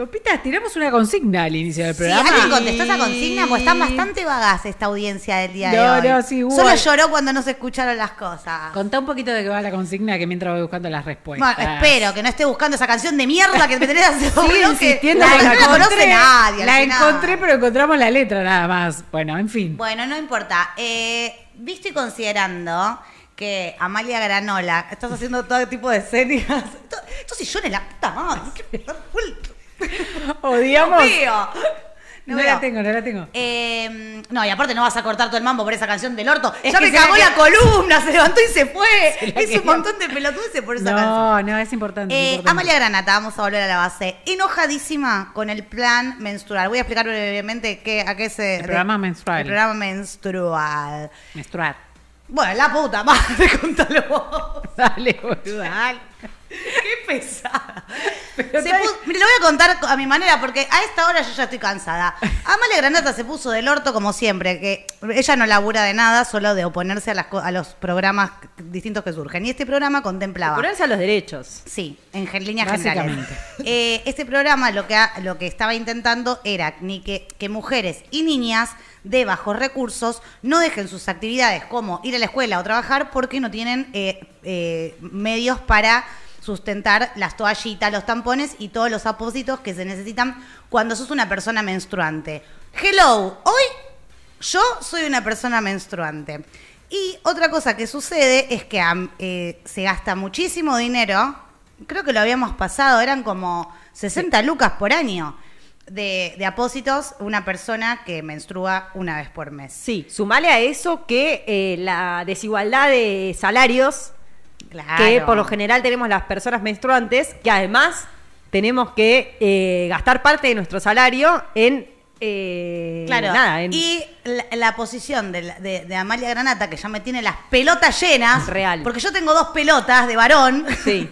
Copitas, tiramos una consigna al inicio del Sí, programa. ¿alguien contestó esa consigna? Pues están bastante vagas esta audiencia del día de hoy. no, sí, hubo- Solo lloró cuando no se escucharon las cosas. Contá un poquito de qué va la consigna que mientras voy buscando las respuestas. Bueno, espero que no esté buscando esa canción de mierda que me tenés hace Sigue que insistiendo la, que no la conoce nadie. La encontré, pero encontramos la letra nada más. Bueno, en fin. Bueno, no importa. Eh, visto y considerando que Amalia Granola, estás haciendo todo tipo de series. Esto, esto sillones, la puta madre. qué Odiamos. No, veo. la tengo, no la tengo. Eh, no, y aparte no vas a cortar todo el mambo por esa canción del orto. Es ya me la cagó la columna, se levantó y se fue. Se quería- un montón de pelotudeces por esa canción. No, no, es importante. es Eh, importante. Amalia Granata, vamos a volver a la base. Enojadísima con el plan menstrual. Voy a explicar brevemente qué, a qué se. El programa menstrual. El programa menstrual. Menstruar. Bueno, la puta madre, contalo vos. Dale, boluda, dale. Qué pesada. Pero Se tal- pu- Mire, lo voy a contar a mi manera porque a esta hora yo ya estoy cansada. Amalia Granata se puso del orto como siempre, que ella no labura de nada, solo de oponerse a, las a los programas distintos que surgen. Y este programa contemplaba. Ponerse a los derechos. Sí, en gen- líneas generales. Eh, este programa lo que, lo que estaba intentando era ni que, que mujeres y niñas de bajos recursos no dejen sus actividades como ir a la escuela o trabajar porque no tienen eh, eh, medios para sustentar las toallitas, los tampones y todos los apósitos que se necesitan cuando sos una persona menstruante. Hello, hoy yo soy una persona menstruante. Y otra cosa que sucede es que eh, se gasta muchísimo dinero, creo que lo habíamos pasado, eran como 60 lucas por año de, de apósitos una persona que menstrua una vez por mes. Sí, sumale a eso que eh, la desigualdad de salarios Claro. que por lo general tenemos las personas menstruantes, que además tenemos que eh, gastar parte de nuestro salario en... eh, Claro, nada, en- y la, la posición de, de- de Amalia Granata, que ya me tiene las pelotas llenas, Real. porque yo tengo dos pelotas de varón, Sí.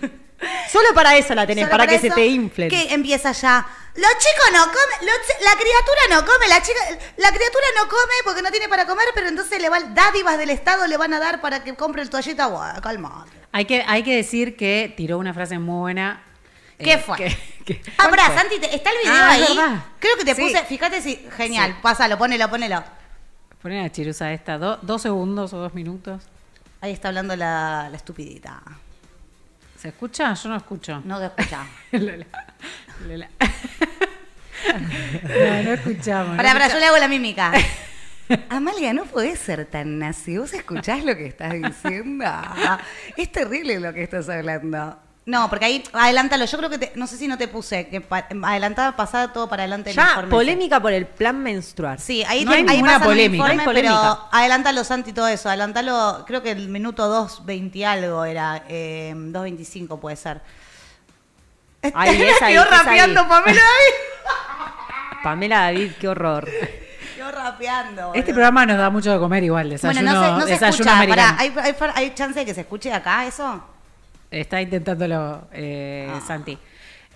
Solo para eso la tenés, para, que se te inflen. Que empieza ya. Los chicos no comen, los la criatura no come, la chica, la criatura no come porque no tiene para comer, pero entonces le van dádivas del Estado le van a dar para que compre el toallita. Guau, calma. Hay que, hay que decir que tiró una frase muy buena. ¿Qué eh, fue? que- que- Ah, ¿Cuál pará? Santi, ¿está el video Ah, ahí? verdad. Creo que te Sí. puse, fíjate si, genial, Sí. pásalo, ponelo, ponelo. Poné a Chirusa esta, do- dos segundos o dos minutos. Ahí está hablando la, la estupidita. ¿Se escucha? Yo no escucho. No te escucha. Lola. Lola. no, no escuchamos. Pará, no yo le hago la mímica. Amalia, no podés ser tan nazi. ¿Vos escuchás lo que estás diciendo? Es terrible lo que estás hablando. No, porque ahí, adelántalo. Yo creo que, te- no sé si no te puse, que pa- adelantaba, pasaba todo para adelante el Ya, informe. polémica por el plan menstrual. Sí, ahí, No hay ahí ninguna polémica. informe, No hay polémica. Pero adelántalo, Santi, todo eso. Adelántalo, creo que el minuto 2.20 algo era. Eh, 2.25 puede ser. Ahí, es ahí, Quedó es ahí. rapeando Pamela David. Pamela David, qué horror. Rapeando. Este boludo. programa nos da mucho de comer igual. Desayuno, Bueno, no se, no se desayuno escucha. americano. Pará, ¿hay, hay, hay chance de que se escuche acá eso? Está intentándolo eh, Ah. Santi.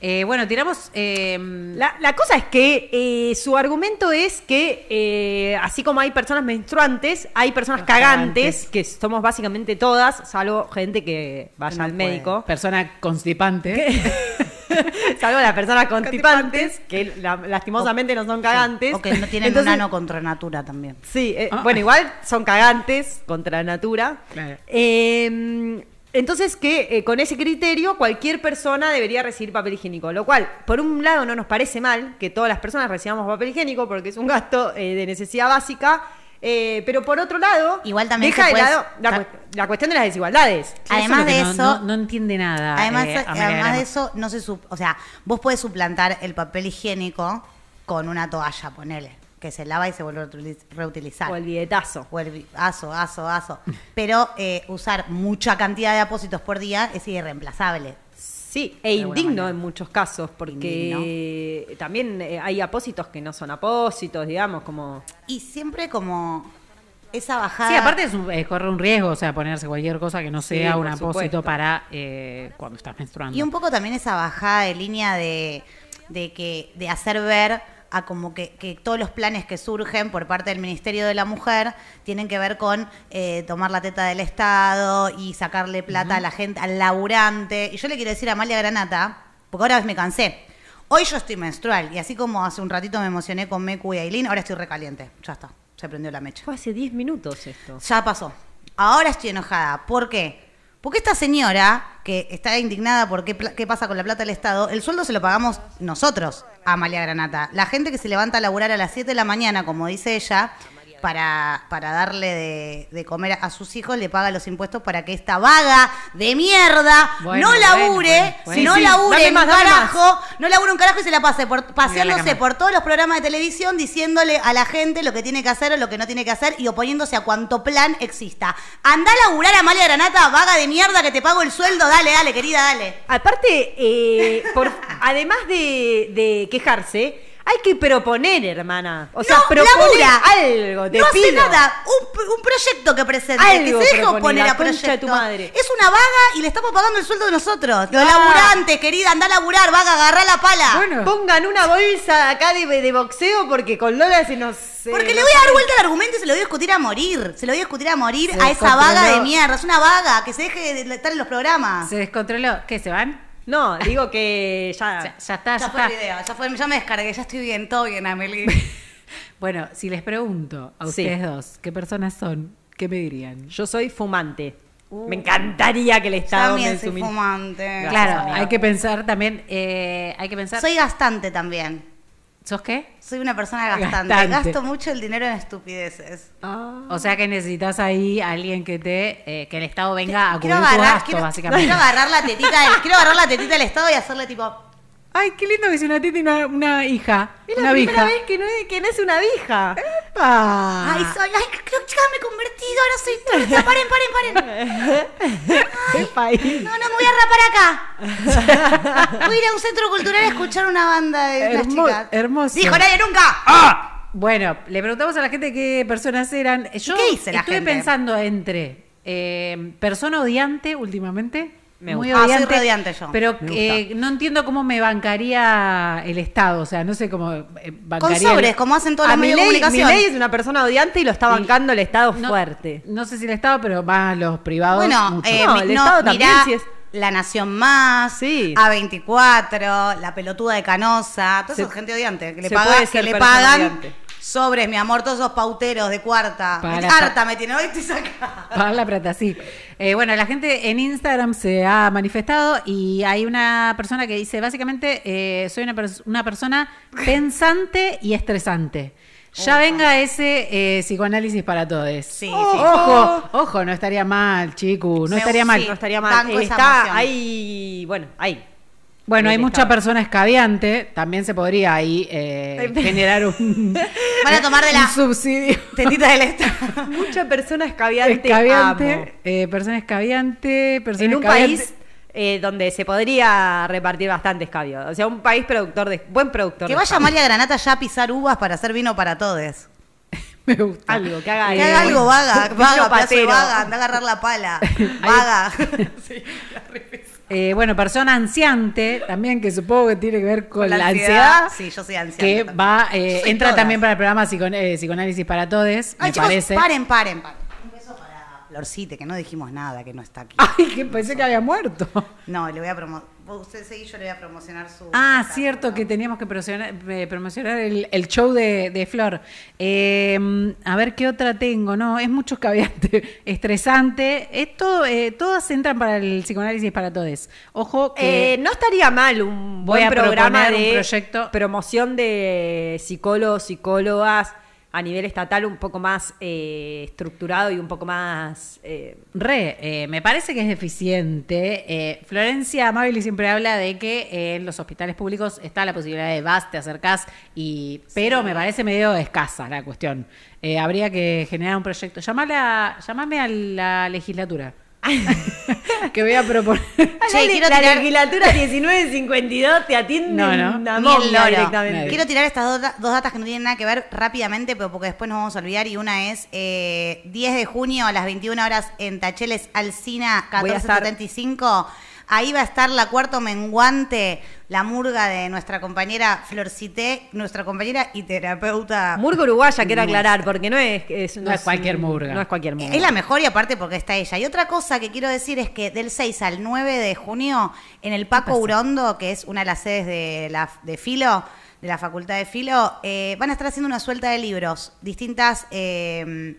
Eh, bueno, tiramos. eh, La, la cosa es que eh, su argumento es que eh, así como hay personas menstruantes, hay personas cagantes, cagantes. que somos básicamente todas, salvo gente que vaya no al puede. médico. persona constipante. salvo las personas constipantes, que la- lastimosamente no son cagantes. O que no tienen Entonces, un ano contra natura también. Sí, eh, Ah. bueno, igual son cagantes contra natura. Claro. Eh, entonces que eh, con ese criterio cualquier persona debería recibir papel higiénico, lo cual por un lado no nos parece mal que todas las personas recibamos papel higiénico porque es un gasto eh, de necesidad básica, eh, pero por otro lado Igual también deja se de puede- lado la, cu- la cuestión de las desigualdades. Además de eso- No, no entiende nada. Además, eh, además de eso, no se o sea, vos podés suplantar el papel higiénico con una toalla, ponele, que se lava y se vuelve a reutiliz- reutilizar. O el billetazo. O el aso, aso, aso. Pero eh, usar mucha cantidad de apósitos por día es irreemplazable. Sí, e indigno en muchos casos, porque también eh, hay apósitos que no son apósitos, digamos, como... Y siempre como esa bajada. Sí, aparte es un- eh, corre un riesgo, o sea, ponerse cualquier cosa que no sea un apósito supuesto. para eh, cuando estás menstruando. Y un poco también esa bajada de línea de, de que de hacer ver a como que, que todos los planes que surgen por parte del Ministerio de la Mujer tienen que ver con eh, tomar la teta del Estado y sacarle plata a la gente, al laburante. Y yo le quiero decir a Amalia Granata, porque ahora me cansé. Hoy yo estoy menstrual y así como hace un ratito me emocioné con Meku y Aileen, ahora estoy recaliente. Ya está, se prendió la mecha. Fue hace 10 minutos esto. Ya pasó. Ahora estoy enojada. ¿Por qué? Porque esta señora, que está indignada por qué, qué pasa con la plata del Estado, el sueldo se lo pagamos nosotros Amalia Granata. La gente que se levanta a laburar a las 7 de la mañana, como dice ella, para, para darle de, de comer a sus hijos, le paga los impuestos para que esta vaga de mierda Bueno, no labure, bueno, bueno. no Sí, labure un carajo, no labure un carajo y se la pase por, paseándose por todos los programas de televisión diciéndole a la gente lo que tiene que hacer o lo que no tiene que hacer y oponiéndose a cuanto plan exista. Anda a laburar a Malia Granata, vaga de mierda, que te pago el sueldo, dale, dale, querida, dale. Aparte, eh, por, además de, de quejarse, hay que proponer, hermana. O sea, no, proponer algo, te no hace nada, un, un proyecto que presente, Algo que se oponer la a proyecto. tu madre. Es una vaga y le estamos pagando el sueldo de nosotros. Los Ah. laburantes, querida, anda a laburar, vaga, agarrá la pala. Bueno. Pongan una bolsa acá de, de boxeo porque con Lola se nos... Porque le voy a dar vuelta al argumento y se lo voy a discutir a morir. Se lo voy a discutir a morir Se a esa vaga de mierda. Es una vaga, que se deje de estar en los programas. Se descontroló. ¿Qué, se van? No, digo que ya... Ya, ya está, ya, Ya fue el está. video, ya, fue, ya me descargué, ya estoy bien, todo bien, Amelie. Bueno, si les pregunto a Sí. ustedes dos qué personas son, ¿qué me dirían? Yo soy fumante. Me encantaría que el Estado También me soy fumante. Gracias, claro, amiga. hay que pensar también, eh, hay que pensar... Soy gastante también. ¿Sos qué? Soy una persona gastante. Gastante. Gasto mucho el dinero en estupideces. O sea que necesitas ahí a alguien que te, eh, que el Estado venga a cubrir Quiero tu agarrar, gasto, quiero, básicamente. quiero agarrar la tetita del, quiero agarrar la tetita del Estado y hacerle tipo. Ay, qué lindo que es una tita y una, una hija. Es una la primera vija. vez que no, es, que no es una vija. ¡Epa! Ay, soy, ay, creo que me he convertido, ahora soy turca. Paren, paren, paren. ¡Qué país! No, no, me voy a rapar acá. Voy a ir a un centro cultural a escuchar una banda de Hermo- chicas. hermoso. Dijo nadie nunca. Bueno, le preguntamos a la gente qué personas eran. Yo qué dice la estuve gente? pensando entre eh, persona odiante últimamente. Me muy gusta. Ah, soy odiante, re odiante yo. Pero eh, no entiendo cómo me bancaría el Estado. O sea, no sé cómo eh, Con bancaría. el- sobres, como hacen todos los medios de comunicación. Milei es una persona odiante y lo está bancando el Estado No- fuerte. No sé si el Estado, pero más los privados. Bueno, mucho. eh, No, mi- el no, Estado también, mirá, es- La Nación Más, Sí. A24, La Pelotuda de Canosa, toda esa gente odiante que le, paga- que le pagan odiante. Sobres, mi amor, todos esos pauteros de cuarta. Para harta me tiene, hoy estoy sacada. Pagar la plata, sí. Eh, bueno, la gente en Instagram se ha manifestado y hay una persona que dice, básicamente, eh, soy una, pers- una persona pensante y estresante. Ya venga ese eh, psicoanálisis para todos. Sí, Oh, sí. Ojo, ojo, no estaría mal, chicu, no Me- estaría mal. sí. No estaría mal. Banco Está ahí, bueno, ahí. Bueno, hay mucha persona escabiante, también se podría ahí eh, generar un, Van a tomar de un la subsidio. tetita del Estado. Mucha persona escabiante. Escabiante, amo. eh, persona escabiante, persona En un escabiante. país eh, donde se podría repartir bastante escabio. O sea, un país productor de. Buen productor Que de vaya escabio. María Granata ya a pisar uvas para hacer vino para todos. Me gusta. Algo, que haga Que algo. haga algo vaga, vaga, patero. vaga, anda a agarrar la pala. Vaga. Eh, bueno, persona ansiante, también que supongo que tiene que ver con, Con la, ansiedad, Sí, yo soy ansiante. que también. va, eh, entra todas. también para el programa psico- eh, Psicoanálisis para Todos, Ay, me chicos, parece. paren, paren, paren. Un beso para Florcite, que no dijimos nada, que no está aquí. Ay, que pensé que había muerto. No, le voy a promocionar. Usted seguí, yo le voy a promocionar su. Ah, cierto que teníamos que promocionar, eh, promocionar el, el show de, de Flor. Eh, a ver qué otra tengo, ¿no? Es mucho escabeante, estresante. Es todo, eh, todas entran para el psicoanálisis para todos. Ojo que... Eh, no estaría mal un Voy buen a programa proponer un de proyecto. promoción de psicólogos, psicólogas a nivel estatal un poco más eh, estructurado y un poco más... eh, Re, eh, me parece que es deficiente. Eh, Florencia Amabili siempre habla de que eh, en los hospitales públicos está la posibilidad de vas, te acercás, y, pero me parece medio escasa la cuestión. Eh, habría que generar un proyecto. Llamale a, llamame a la legislatura. que voy a proponer. Che, quiero la tirar- legislatura 1952 te atiende No, no. una directamente. Nadie. Quiero tirar estas dos, dos datas que no tienen nada que ver rápidamente, pero porque después nos vamos a olvidar. Y una es eh, 10 de junio a las 21 horas en Tacheles Alcina Voy a estar- 1475. Ahí va a estar la cuarto menguante, la murga de nuestra compañera Florcité, nuestra compañera y terapeuta. Murga uruguaya, quiero aclarar, porque no es, es- No es cualquier murga. No es cualquier murga. Es la mejor y aparte porque está ella. Y otra cosa que quiero decir es que del 6 al 9 de junio, en el Paco? Urondo, que es una de las sedes de, la, de Filo, de la Facultad de Filo, eh, van a estar haciendo una suelta de libros. Distintas eh,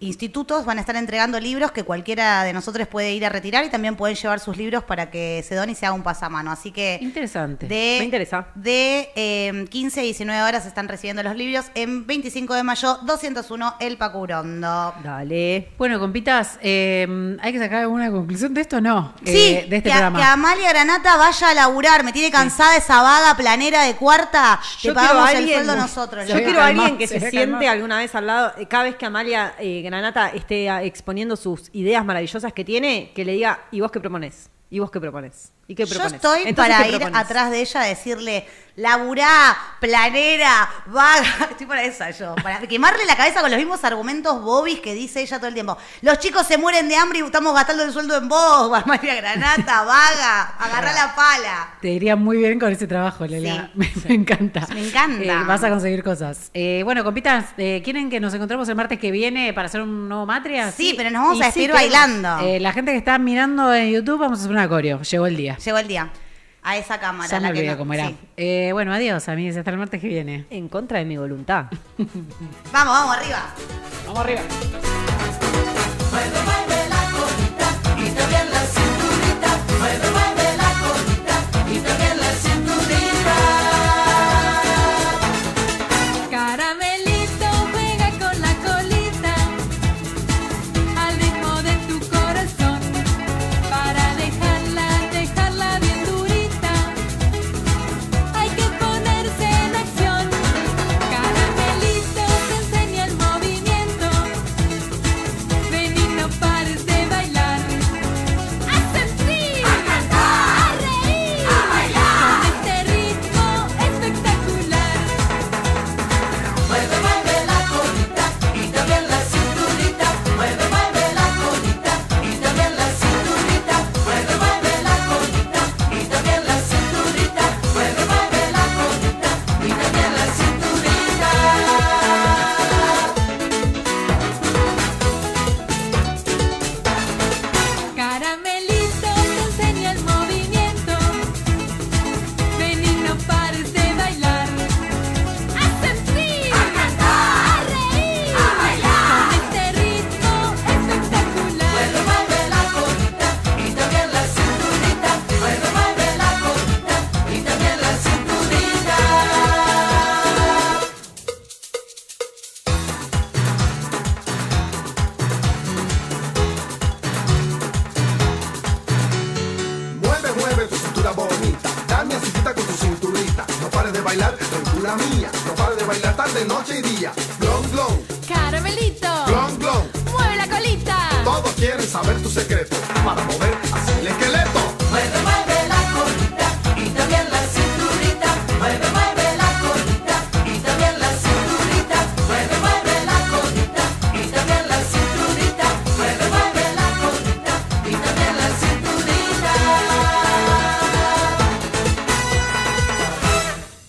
institutos van a estar entregando libros que cualquiera de nosotros puede ir a retirar y también pueden llevar sus libros para que se donen y se haga un pasamano. Así que Interesante. de, Me interesa. De eh, 15 y 19 horas están recibiendo los libros. En 25 de mayo, 201, El Paco Urondo. Dale. Bueno, compitas, eh, ¿hay que sacar alguna conclusión de esto o no? Sí, Eh, de este que, a- programa. que Amalia Granata vaya a laburar. Me tiene cansada esa vaga planera de cuarta. Yo Le pagamos quiero a el alguien- sueldo nosotros. Yo quiero a alguien que se siente alguna vez al lado, eh, cada vez que Amalia eh, Granata esté exponiendo sus ideas maravillosas que tiene, que le diga, ¿y vos qué propones? ¿Y vos qué propones? ¿Y qué Yo estoy Entonces, para ¿qué ir propones? atrás de ella a decirle, laburá, planera, vaga. Estoy para esa yo. Para quemarle la cabeza con los mismos argumentos bobis que dice ella todo el tiempo. Los chicos se mueren de hambre y estamos gastando el sueldo en vos, María Granata, vaga, agarrá la pala. Te iría muy bien con ese trabajo, Lela. Sí. Me, me encanta. Me encanta. Eh, vas a conseguir cosas. Eh, bueno, compitas, eh, ¿quieren que nos encontremos el martes que viene para hacer un nuevo Matria? Sí, pero nos vamos Y a sí, queremos. bailando. Eh, la gente que está mirando en YouTube, vamos a hacer un acorio. Llegó el día. Llegó el día. A esa cámara. Ya me la que olvidé no- cómo era. sí. Eh, bueno, adiós, amigos. Hasta el martes que viene. En contra de mi voluntad. Vamos, vamos, arriba. Vamos arriba.